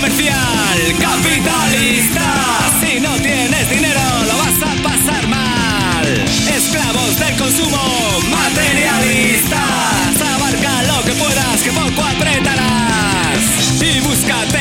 comercial capitalista. Si no tienes dinero, lo vas a pasar mal. Esclavos del consumo materialistas. Abarca lo que puedas, que poco apretarás. Y búscate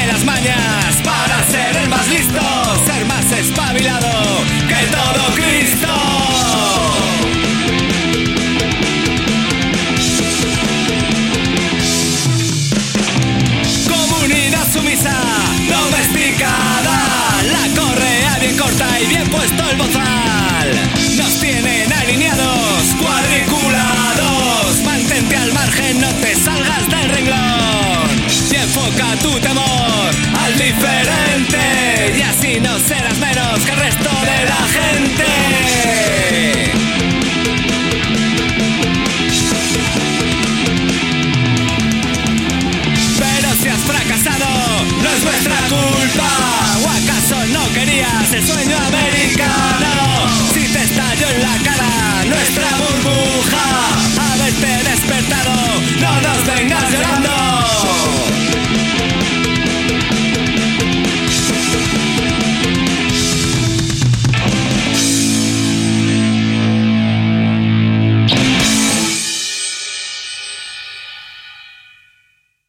está y bien puesto el bozal. América.